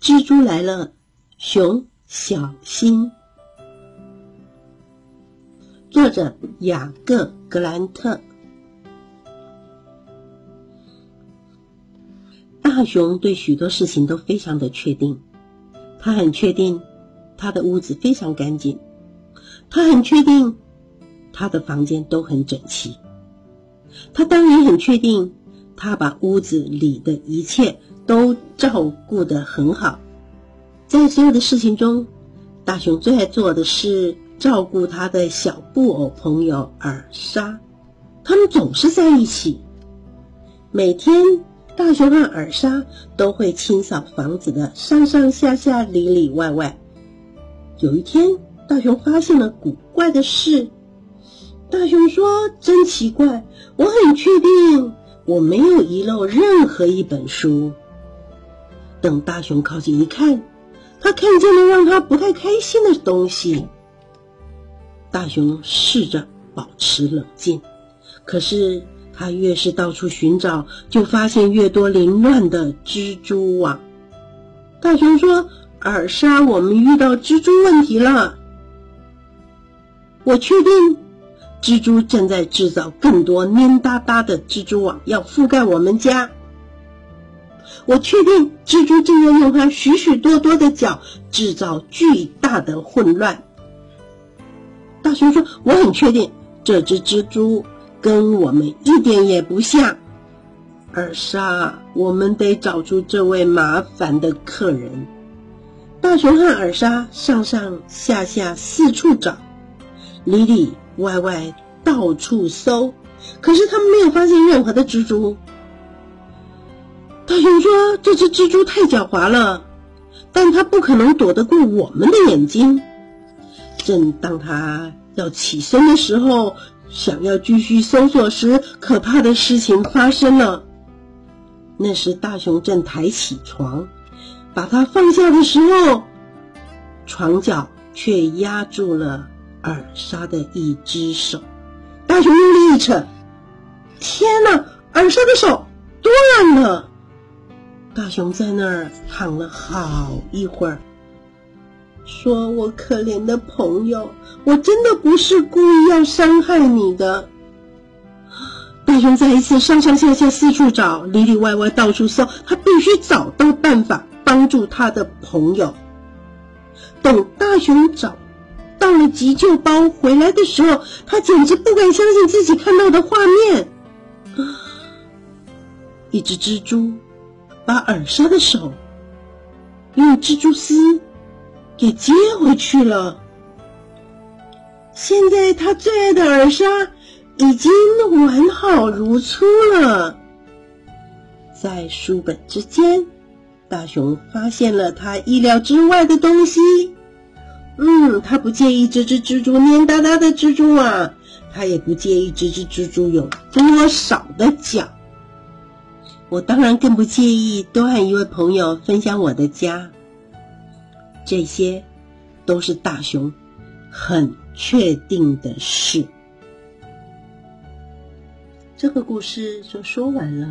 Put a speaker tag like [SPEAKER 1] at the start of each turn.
[SPEAKER 1] 蜘蛛来了，熊小心。作者雅各·格兰特。大熊对许多事情都非常的确定，他很确定他的屋子非常干净，他很确定他的房间都很整齐，他当然很确定他把屋子里的一切。都照顾得很好，在所有的事情中，大熊最爱做的是照顾他的小布偶朋友尔莎。他们总是在一起。每天，大熊和尔莎都会清扫房子的上上下下、里里外外。有一天，大熊发现了古怪的事。大熊说：“真奇怪，我很确定我没有遗漏任何一本书。”等大熊靠近一看，他看见了让他不太开心的东西。大熊试着保持冷静，可是他越是到处寻找，就发现越多凌乱的蜘蛛网。大熊说：“尔莎，我们遇到蜘蛛问题了。我确定，蜘蛛正在制造更多黏哒哒的蜘蛛网，要覆盖我们家。”我确定蜘蛛正在用它许许多多的脚制造巨大的混乱。大熊说：“我很确定这只蜘蛛跟我们一点也不像。”尔莎，我们得找出这位麻烦的客人。大熊和尔莎上上下下四处找，里里外外到处搜，可是他们没有发现任何的蜘蛛。大熊说：“这只蜘蛛太狡猾了，但它不可能躲得过我们的眼睛。”正当他要起身的时候，想要继续搜索时，可怕的事情发生了。那时，大熊正抬起床，把它放下的时候，床脚却压住了尔莎的一只手。大熊用力一扯，天哪！尔莎的手断了。大熊在那儿躺了好一会儿，说：“我可怜的朋友，我真的不是故意要伤害你的。”大熊再一次上上下下四处找，里里外外到处搜，他必须找到办法帮助他的朋友。等大熊找到了急救包回来的时候，他简直不敢相信自己看到的画面：一只蜘蛛。把尔莎的手用蜘蛛丝给接回去了。现在他最爱的尔莎已经完好如初了。在书本之间，大熊发现了他意料之外的东西。嗯，他不介意这只蜘蛛黏哒哒的蜘蛛网，他也不介意这只蜘蛛有多少的脚。我当然更不介意多和一位朋友分享我的家。这些都是大熊很确定的事。这个故事就说完了。